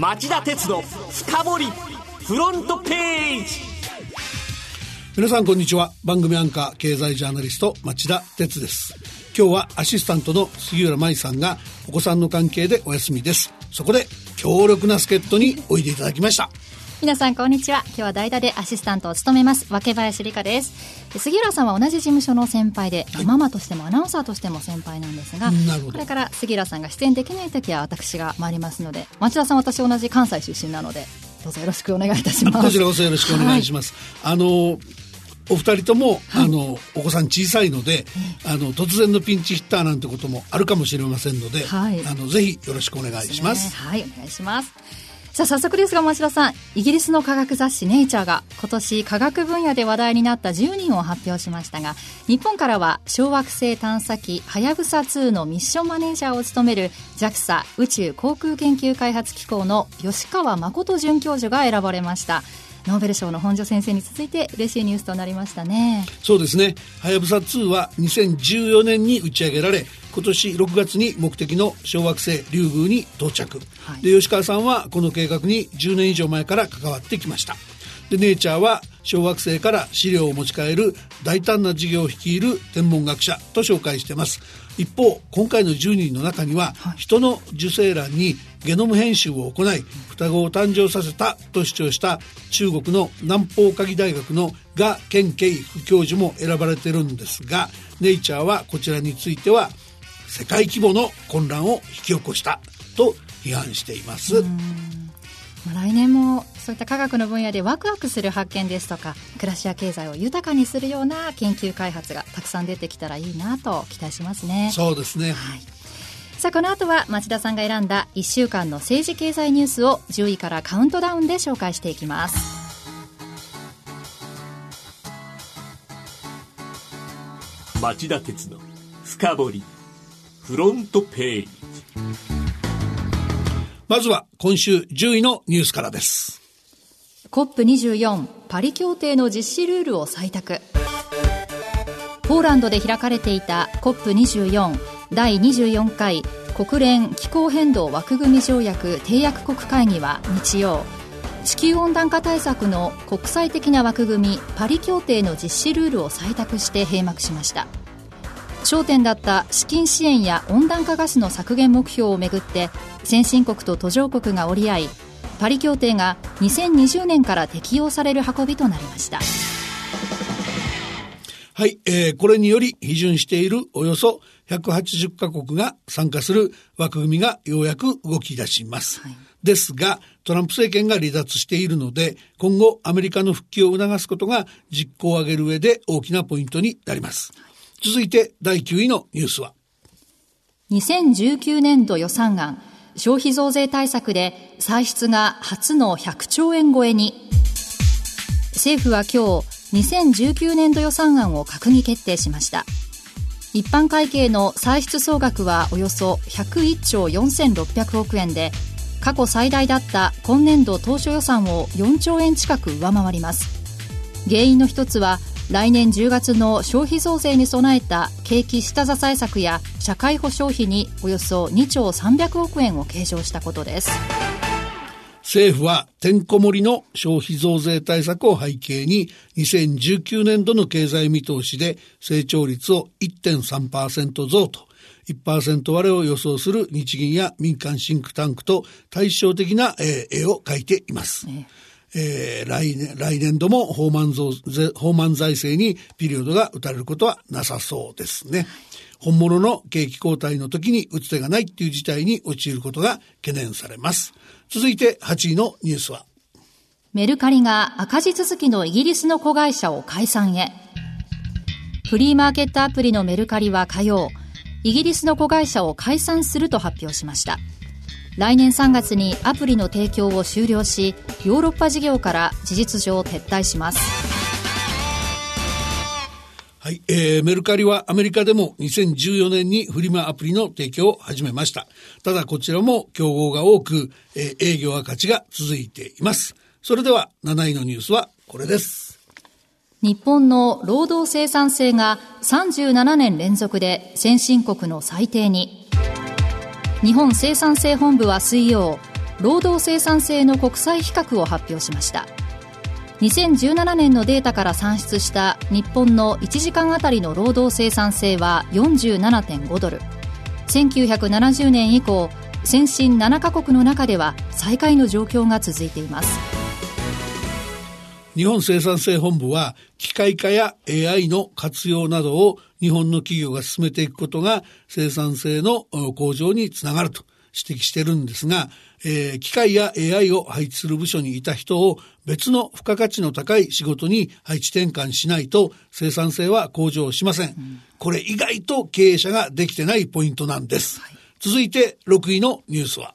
町田鉄の深掘りフロントページ。皆さんこんにちは。番組アンカー経済ジャーナリスト町田鉄です。今日はアシスタントの杉浦舞さんがお子さんの関係でお休みです。そこで強力な助っ人においでいただきました。皆さんこんにちは。今日は代打でアシスタントを務めます若林理香です。杉浦さんは同じ事務所の先輩で、はい、ママとしてもアナウンサーとしても先輩なんですがこれから杉浦さんが出演できない時は私が参りますので町田さん私同じ関西出身なのでどうぞよろしくお願いいたします。こちらこそよろしくお願いします、はい、あのお二人とも、はい、あのお子さん小さいので、あの突然のピンチヒッターなんてこともあるかもしれませんので、はい、あのぜひよろしくお願いします。はい、お願いします。さあ早速ですが町田さん。イギリスの科学雑誌「ネイチャーが今年科学分野で話題になった10人を発表しましたが日本からは小惑星探査機はやぶさ2のミッションマネージャーを務める JAXA 宇宙航空研究開発機構の吉川誠准教授が選ばれました。ノーベル賞の本庄先生に続いて嬉しいニュースとなりましたね。そうですね。はやぶさ2は2014年に打ち上げられ今年6月に目的の小惑星リュウグウに到着、はい、で吉川さんはこの計画に10年以上前から関わってきました。でネイチャーは小惑星から資料を持ち帰る大胆な事業を率いる天文学者と紹介しています。一方今回の10人の中には、はい、人の受精卵にゲノム編集を行い双子を誕生させたと主張した中国の南方科技大学の賀健慶副教授も選ばれてるんですがネイチャーはこちらについては世界規模の混乱を引き起こしたと批判しています。来年もそういった科学の分野でワクワクする発見ですとか暮らしや経済を豊かにするような研究開発がたくさん出てきたらいいなと期待しますね。そうですね、はい、さあこの後は町田さんが選んだ1週間の政治経済ニュースを10位からカウントダウンで紹介していきます。町田鉄の深掘りフロントページまずは今週10位のニュースからです。COP24 パリ協定の実施ルールを採択。ポーランドで開かれていた COP24 第24回国連気候変動枠組み条約締約国会議は日曜地球温暖化対策の国際的な枠組みパリ協定の実施ルールを採択して閉幕しました焦点だった資金支援や温暖化ガスの削減目標をめぐって先進国と途上国が折り合いパリ協定が2020年から適用される運びとなりましたはい、えー、これにより批准しているおよそ180カ国が参加する枠組みがようやく動き出します。はい、ですが、トランプ政権が離脱しているので、今後アメリカの復帰を促すことが実行を上げる上で大きなポイントになります。続いて第9位のニュースは。2019年度予算案。消費増税対策で歳出が初の100兆円超えに。政府は今日2019年度予算案を閣議決定しました。一般会計の歳出総額はおよそ101兆4600億円で過去最大だった今年度当初予算を4兆円近く上回ります。原因の一つは来年10月の消費増税に備えた景気下支え策や社会保障費におよそ2兆300億円を計上したことです政府はてんこ盛りの消費増税対策を背景に2019年度の経済見通しで成長率を1.3%増と1%割れを予想する日銀や民間シンクタンクと対照的な、絵を描いています。ねえー、来年、来年度も放満増放満財政にピリオドが打たれることはなさそうですね。本物の景気後退の時に打つ手がないっていう事態に陥ることが懸念されます。続いて8位のニュースは。メルカリが赤字続きのイギリスの子会社を解散へ。フリーマーケットアプリのメルカリは火曜、イギリスの子会社を解散すると発表しました。来年3月にアプリの提供を終了しヨーロッパ事業から事実上撤退しますはい、えー、メルカリはアメリカでも2014年にフリマアプリの提供を始めました。ただこちらも競合が多く、えー、営業赤字が続いています。それでは7位のニュースはこれです。日本の労働生産性が37年連続で先進国の最低に。日本生産性本部は水曜労働生産性の国際比較を発表しました。2017年のデータから算出した日本の1時間あたりの労働生産性は47.5ドル。1970年以降先進7カ国の中では最下位の状況が続いています。日本生産性本部は機械化や AI の活用などを日本の企業が進めていくことが生産性の向上につながると指摘してるんですが、えー、機械や AI を配置する部署にいた人を別の付加価値の高い仕事に配置転換しないと生産性は向上しません。うん、これ意外と経営者ができてないポイントなんです。はい、続いて6位のニュースは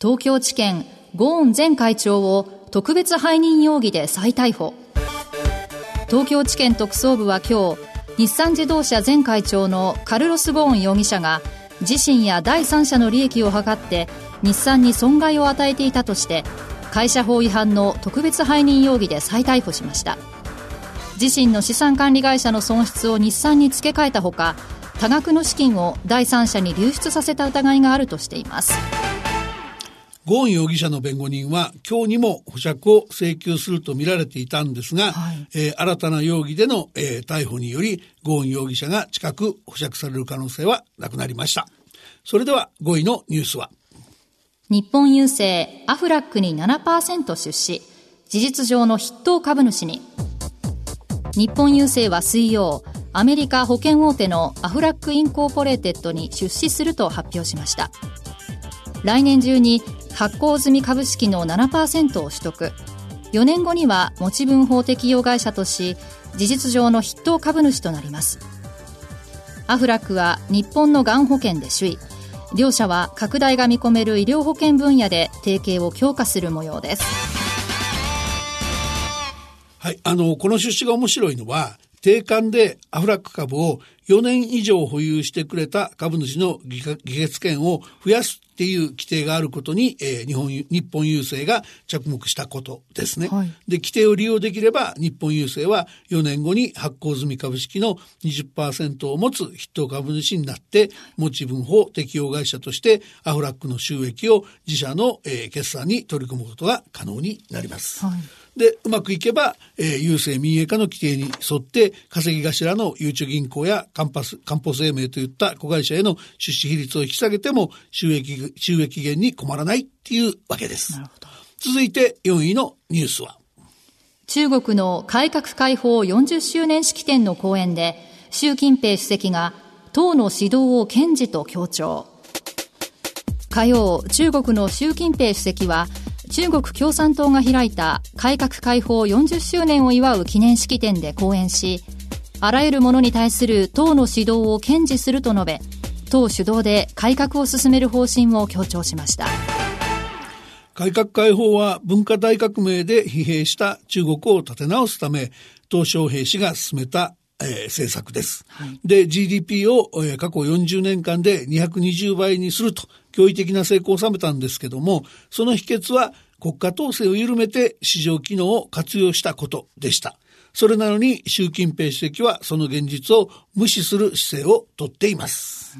東京地検ゴーン前会長を特別背任容疑で再逮捕。東京地検特捜部は今日、日産自動車前会長のカルロス・ゴーン容疑者が自身や第三者の利益を図って日産に損害を与えていたとして会社法違反の特別背任容疑で再逮捕しました自身の資産管理会社の損失を日産に付け替えたほか多額の資金を第三者に流出させた疑いがあるとしていますゴーン容疑者の弁護人は今日にも保釈を請求するとみられていたんですが、はい、えー、新たな容疑での、えー、逮捕によりゴーン容疑者が近く保釈される可能性はなくなりました。それでは5位のニュースは。日本郵政アフラックに7%出資。事実上の筆頭株主に。日本郵政は水曜アメリカ保険大手のアフラックインコーポレーテッドに出資すると発表しました。来年中に発行済み株式の7%を取得。4年後には持ち分法適用会社とし事実上の筆頭株主となります。アフラックは日本のがん保険で首位。両社は拡大が見込める医療保険分野で提携を強化する模様です。はい、あのこの出資が面白いのは定款でアフラック株を4年以上保有してくれた株主の議決権を増やすっていう規定があることに、えー、日本日本郵政が着目したことですね。はい、で規定を利用できれば日本郵政は4年後に発行済み株式の20%を持つ筆頭株主になって持ち分法適用会社としてアフラックの収益を自社の、えー、決算に取り組むことが可能になります。はいで、うまくいけば、えー、郵政民営化の規定に沿って、稼ぎ頭のゆうちょ銀行やカンパス、カンポ生命といった子会社への出資比率を引き下げても、収益、収益源に困らないっていうわけです。続いて4位のニュースは中国の改革開放40周年式典の講演で、習近平主席が党の指導を堅持と強調。火曜、中国の習近平主席は中国共産党が開いた改革開放40周年を祝う記念式典で講演し、あらゆるものに対する党の指導を堅持すると述べ、党主導で改革を進める方針を強調しました。改革開放は文化大革命で疲弊した中国を立て直すため、鄧小平氏が進めたえー、政策です。はい、で、GDP を、えー、過去40年間で220倍にすると驚異的な成功を収めたんですけども、その秘訣は国家統制を緩めて市場機能を活用したことでした。それなのに習近平主席はその現実を無視する姿勢をとっています。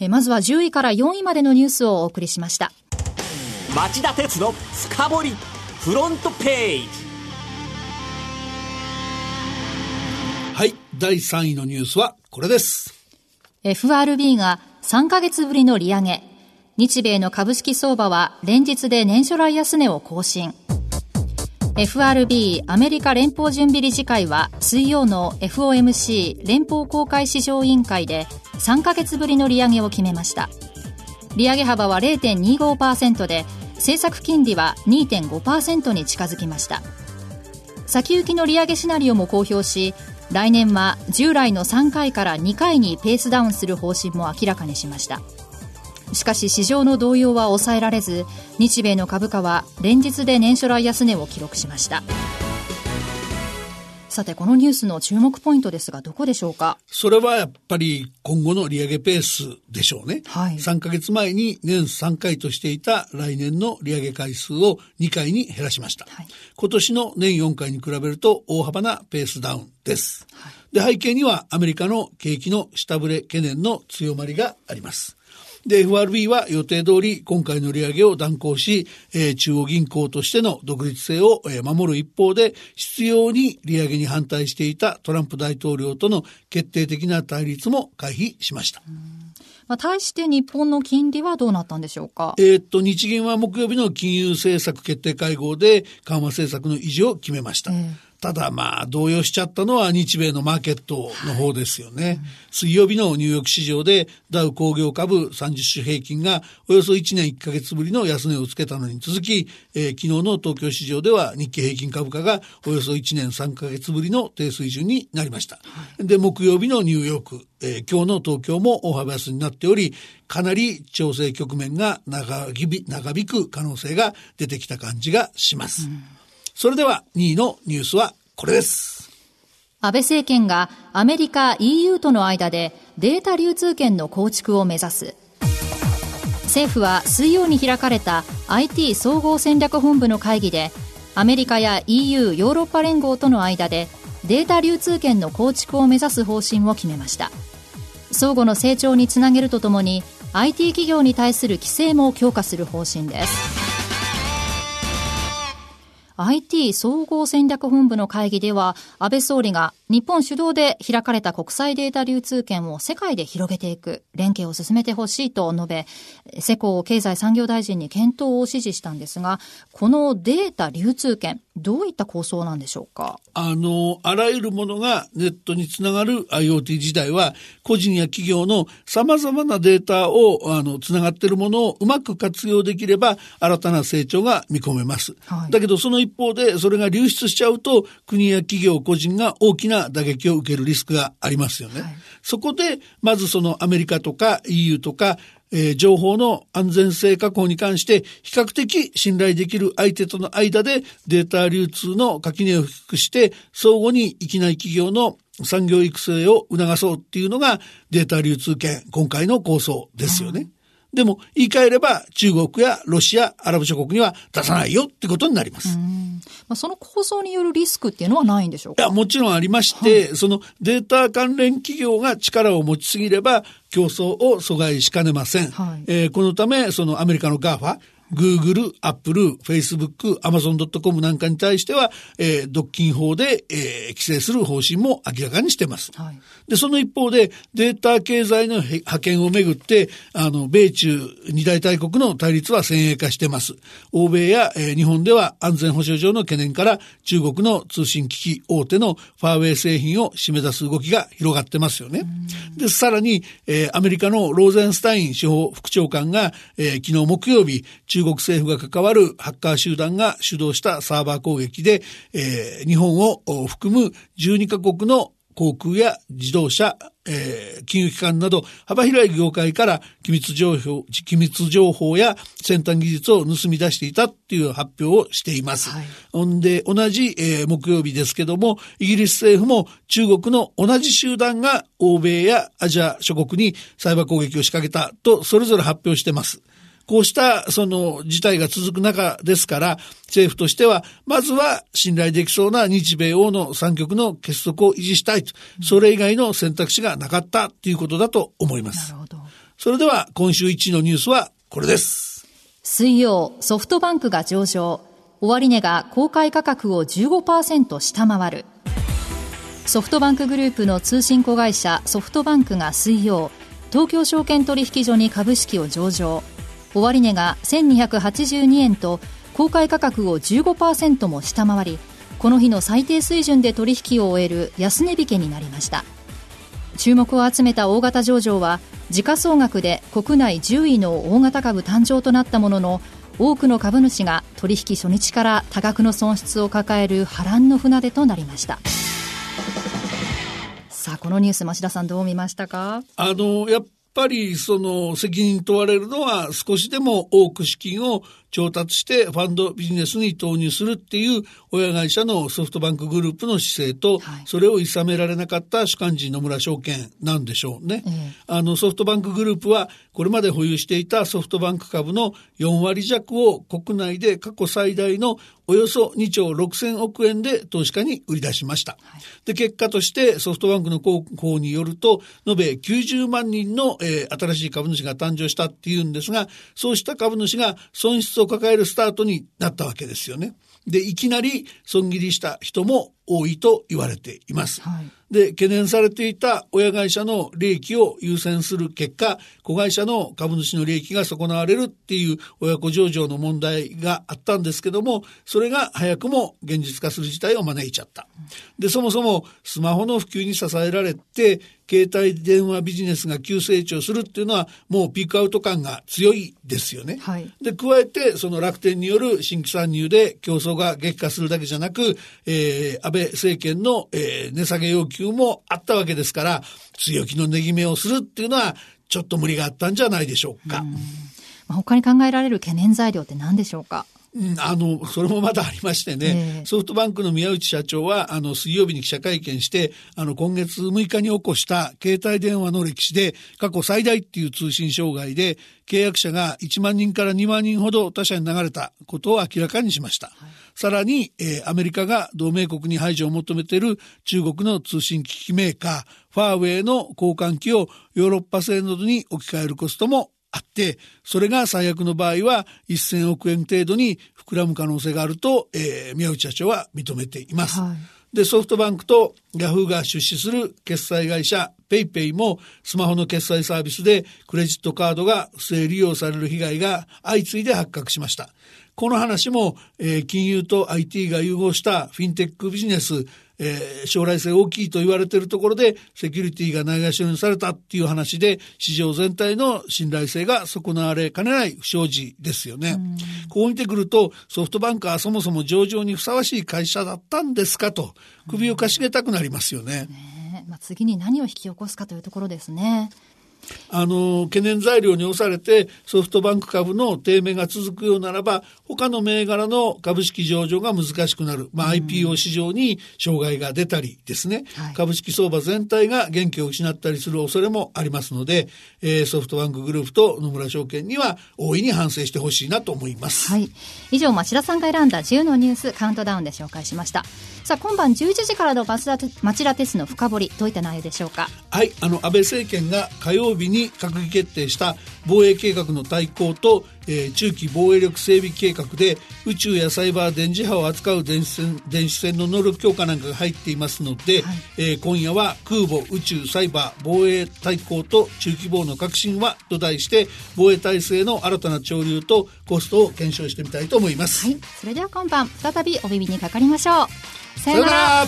えまずは10位から4位までのニュースをお送りしました。町田鉄の深掘りフロントページ。第3位のニュースはこれです。FRB が3ヶ月ぶりの利上げ。日米の株式相場は連日で年初来安値を更新。FRB アメリカ連邦準備理事会は水曜の FOMC 連邦公開市場委員会で3ヶ月ぶりの利上げを決めました利上げ幅は0.25%で政策金利は2.5%に近づきました先行きの利上げシナリオも公表し来年は従来の3回から2回にペースダウンする方針も明らかにしました。しかし市場の動揺は抑えられず日米の株価は連日で年初来安値を記録しました。さて、このニュースの注目ポイントですが、どこでしょうか？それはやっぱり今後の利上げペースでしょうね。はい。3ヶ月前に年3回としていた来年の利上げ回数を2回に減らしました。はい、今年の年4回に比べると大幅なペースダウンです。はい、で、背景にはアメリカの景気の下振れ懸念の強まりがあります。で、FRB は予定通り今回の利上げを断行し、えー、中央銀行としての独立性を、えー、守る一方で、必要に利上げに反対していたトランプ大統領との決定的な対立も回避しました。まあ、対して日本の金利はどうなったんでしょうか？えー、っと、日銀は木曜日の金融政策決定会合で緩和政策の維持を決めました。えーただまあ動揺しちゃったのは日米のマーケットの方ですよね。はいうん、水曜日のニューヨーク市場でダウ工業株30種平均がおよそ1年1ヶ月ぶりの安値をつけたのに続き、えー、昨日の東京市場では日経平均株価がおよそ1年3ヶ月ぶりの低水準になりました。はい、で、木曜日のニューヨーク、えー、今日の東京も大幅安になっており、かなり調整局面が長引く可能性が出てきた感じがします。うんそれでは2位のニュースはこれです。安倍政権がアメリカ EU との間でデータ流通圏の構築を目指す。政府は水曜に開かれた IT 総合戦略本部の会議でアメリカや EU ヨーロッパ連合との間でデータ流通圏の構築を目指す方針を決めました相互の成長につなげるとともに IT 企業に対する規制も強化する方針です IT 総合戦略本部の会議では、安倍総理が日本主導で開かれた国際データ流通権を世界で広げていく、連携を進めてほしいと述べ、世耕経済産業大臣に検討を指示したんですが、このデータ流通権、どういった構想なんでしょうか？あの、あらゆるものがネットにつながる IoT 時代は、個人や企業の様々なデータを、あの、つながっているものをうまく活用できれば、新たな成長が見込めます。はい、だけど、その一方で、それが流出しちゃうと、国や企業、個人が大きな打撃を受けるリスクがありますよね。はい、そこで、まずそのアメリカとか EU とか、えー、情報の安全性確保に関して比較的信頼できる相手との間でデータ流通の垣根を低くして相互に域内企業の産業育成を促そうっていうのがデータ流通権今回の構想ですよね。でも言い換えれば中国やロシア、アラブ諸国には出さないよってことになります。まあ、その構想によるリスクっていうのはないんでしょうか？いや、もちろんありまして、はい、そのデータ関連企業が力を持ちすぎれば競争を阻害しかねません。はい、えー、このため、そのアメリカの GAFA、Google、Apple、Facebook、Amazon.com なんかに対しては、えー、独禁法で、えー、規制する方針も明らかにしてます。はい、で、その一方で、データ経済の覇権をめぐって、あの、米中二大大国の対立は先鋭化してます。欧米や、えー、日本では安全保障上の懸念から中国の通信機器大手のファーウェイ製品を締め出す動きが広がってますよね。で、さらに、えー、アメリカのローゼンスタイン司法副長官が、えー、昨日木曜日、中国政府が関わるハッカー集団が主導したサーバー攻撃で、えー、日本を含む12カ国の航空や自動車、えー、金融機関など幅広い業界から機密情報、機密情報や先端技術を盗み出していたっていう発表をしています。はい、ほんで、同じ、えー、木曜日ですけども、イギリス政府も中国の同じ集団が欧米やアジア諸国にサイバー攻撃を仕掛けたとそれぞれ発表してます。こうしたその事態が続く中ですから、政府としては、まずは信頼できそうな日米欧の三極の結束を維持したいと、それ以外の選択肢がなかったということだと思います。なるほど。それでは今週1位のニュースはこれです。水曜、ソフトバンクが上場。終値が公開価格を15%下回る。ソフトバンクグループの通信子会社ソフトバンクが水曜、東京証券取引所に株式を上場。終値が1282円と公開価格を15%も下回りこの日の最低水準で取引を終える安値引けになりました。注目を集めた大型上場は時価総額で国内10位の大型株誕生となったものの多くの株主が取引初日から多額の損失を抱える波乱の船出となりました。さあこのニュース増田さんどう見ましたか？あのやっぱりその責任問われるのは少しでも多く資金を調達してファンドビジネスに投入するっていう親会社のソフトバンクグループの姿勢と、はい、それを諌められなかった主幹事野村証券なんでしょうね。えー、あのソフトバンクグループはこれまで保有していたソフトバンク株の4割弱を国内で過去最大のおよそ2兆6000億円で投資家に売り出しました。はい、で、結果としてソフトバンクの広報によると、延べ90万人の、えー、新しい株主が誕生したっていうんですが、そうした株主が損失を抱えるスタートになったわけですよね。で、いきなり損切りした人も多いと言われています。はい、で、懸念されていた親会社の利益を優先する結果、子会社の株主の利益が損なわれるっていう親子上場の問題があったんですけども、それが早くも現実化する事態を招いちゃった。で、そもそもスマホの普及に支えられて、携帯電話ビジネスが急成長するっていうのはもうピークアウト感が強いですよね。はい、で、加えてその楽天による新規参入で競争が激化するだけじゃなく、えー、安倍政権の、えー、値下げ要求もあったわけですから、強気の値決めをするっていうのはちょっと無理があったんじゃないでしょうか。う他に考えられる懸念材料って何でしょうか？あの、それもまだありましてね、えー、ソフトバンクの宮内社長は、あの、水曜日に記者会見して、あの、今月6日に起こした携帯電話の歴史で、過去最大っていう通信障害で、契約者が1万人から2万人ほど他社に流れたことを明らかにしました。はい、さらに、えー、アメリカが同盟国に排除を求めている中国の通信機器メーカー、ファーウェイの交換機をヨーロッパ製などに置き換えるコストもあって、それが最悪の場合は1000億円程度に膨らむ可能性があると、えー、宮内社長は認めています。はい、で、ソフトバンクとヤフーが出資する決済会社 PayPay もスマホの決済サービスでクレジットカードが不正利用される被害が相次いで発覚しました。この話も、えー、金融と IT が融合したフィンテックビジネス、えー、将来性大きいと言われているところでセキュリティがないがしろにされたっていう話で市場全体の信頼性が損なわれかねない不祥事ですよね。こう見てくるとソフトバンクはそもそも上場にふさわしい会社だったんですかと首をかしげたくなりますよね。ねまあ、次に何を引き起こすかというところですね。あの、懸念材料に押されてソフトバンク株の低迷が続くようならば、他の銘柄の株式上場が難しくなる。まあ、IPO 市場に障害が出たりですね、はい、株式相場全体が元気を失ったりする恐れもありますので、えー、ソフトバンクグループと野村証券には大いに反省してほしいなと思います。はい。以上、町田さんが選んだ10のニュースカウントダウンで紹介しました。さあ、今晩11時からの町田町田鉄の深掘り、どういった内容でしょうか？はい、あの、安倍政権が火曜日に閣議決定した防衛計画の対抗と、えー、中期防衛力整備計画で宇宙やサイバー電磁波を扱う電子戦電子戦の能力強化なんかが入っていますので、はい、えー、今夜は空母宇宙サイバー防衛対抗と中期防の革新はと題して防衛体制の新たな潮流とコストを検証してみたいと思います。はい、それでは今晩再びお耳にかかりましょう。さよなら